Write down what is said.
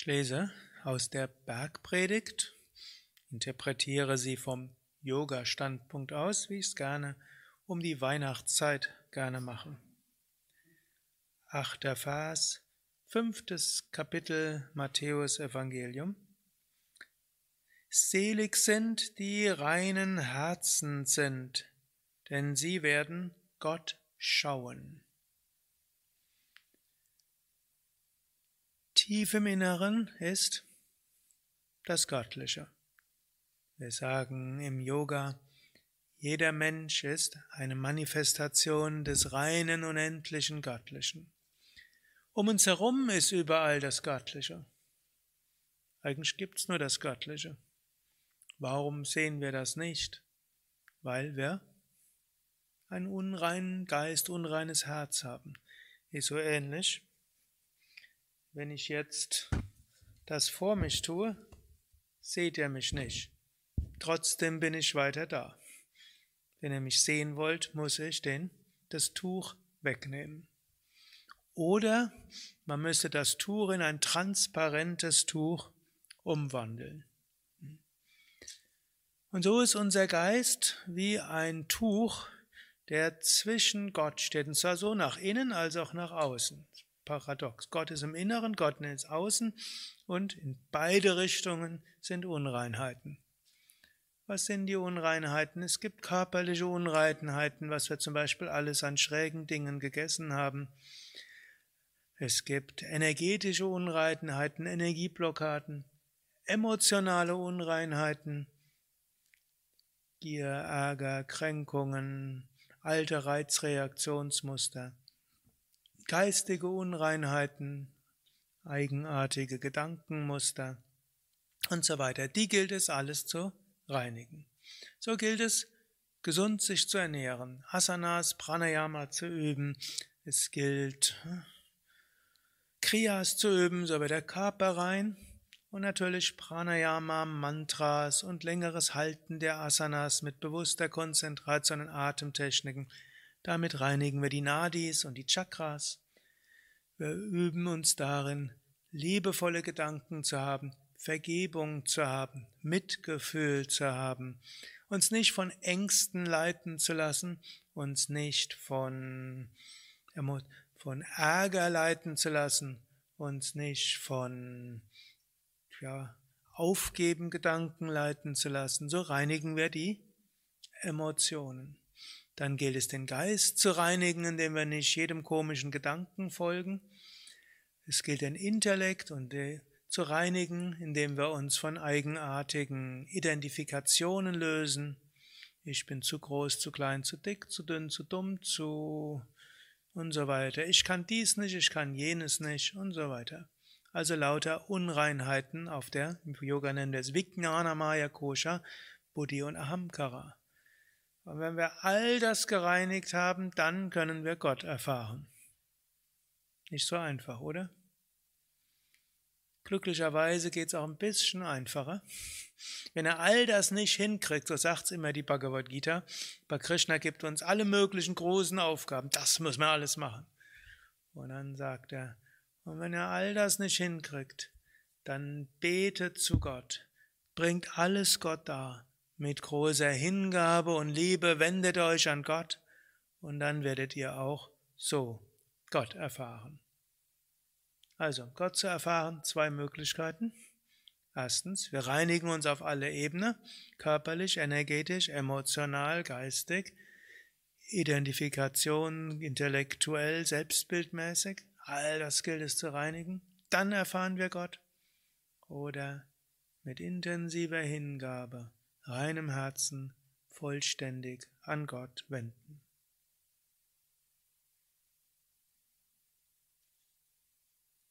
Ich lese aus der Bergpredigt, interpretiere sie vom Yoga-Standpunkt aus, wie ich es gerne um die Weihnachtszeit gerne mache. Achter Vers, fünftes Kapitel Matthäus Evangelium. Selig sind, die reinen Herzen sind, denn sie werden Gott schauen. Tief im Inneren ist das Göttliche. Wir sagen im Yoga, jeder Mensch ist eine Manifestation des reinen, unendlichen Göttlichen. Um uns herum ist überall das Göttliche. Eigentlich gibt's nur das Göttliche. Warum sehen wir das nicht? Weil wir einen unreinen Geist, unreines Herz haben. Ist so ähnlich wenn ich jetzt das vor mich tue, seht ihr mich nicht. Trotzdem bin ich weiter da. Wenn ihr mich sehen wollt, muss ich den, das Tuch wegnehmen. Oder man müsste das Tuch in ein transparentes Tuch umwandeln. Und so ist unser Geist wie ein Tuch, der zwischen Gott steht, und zwar so nach innen als auch nach außen paradox. Gott ist im Inneren, Gott ist außen und in beide Richtungen sind Unreinheiten. Was sind die Unreinheiten? Es gibt körperliche Unreinheiten, was wir zum Beispiel alles an schrägen Dingen gegessen haben. Es gibt energetische Unreinheiten, Energieblockaden, emotionale Unreinheiten, Gier, Ärger, Kränkungen, alte Reizreaktionsmuster geistige Unreinheiten, eigenartige Gedankenmuster und so weiter. Die gilt es alles zu reinigen. So gilt es, gesund sich zu ernähren, Asanas, Pranayama zu üben. Es gilt, Kriyas zu üben, so wird der Körper rein. Und natürlich Pranayama, Mantras und längeres Halten der Asanas mit bewusster Konzentration und Atemtechniken damit reinigen wir die Nadis und die Chakras. Wir üben uns darin, liebevolle Gedanken zu haben, Vergebung zu haben, Mitgefühl zu haben, uns nicht von Ängsten leiten zu lassen, uns nicht von, von Ärger leiten zu lassen, uns nicht von ja, Aufgeben Gedanken leiten zu lassen. So reinigen wir die Emotionen. Dann gilt es, den Geist zu reinigen, indem wir nicht jedem komischen Gedanken folgen. Es gilt den Intellekt und zu reinigen, indem wir uns von eigenartigen Identifikationen lösen. Ich bin zu groß, zu klein, zu dick, zu dünn, zu dumm, zu und so weiter. Ich kann dies nicht, ich kann jenes nicht und so weiter. Also lauter Unreinheiten auf der, im Yoga nennen wir es Vijnana Maya Kosha, Buddhi und Ahamkara. Und wenn wir all das gereinigt haben, dann können wir Gott erfahren. Nicht so einfach, oder? Glücklicherweise geht es auch ein bisschen einfacher. Wenn er all das nicht hinkriegt, so sagt's immer die Bhagavad Gita, bei Krishna gibt uns alle möglichen großen Aufgaben, das müssen wir alles machen. Und dann sagt er, und wenn er all das nicht hinkriegt, dann betet zu Gott, bringt alles Gott dar mit großer Hingabe und Liebe wendet euch an Gott und dann werdet ihr auch so Gott erfahren. Also, Gott zu erfahren, zwei Möglichkeiten. Erstens, wir reinigen uns auf alle Ebenen, körperlich, energetisch, emotional, geistig, Identifikation, intellektuell, selbstbildmäßig. All das gilt es zu reinigen. Dann erfahren wir Gott. Oder mit intensiver Hingabe reinem Herzen vollständig an Gott wenden.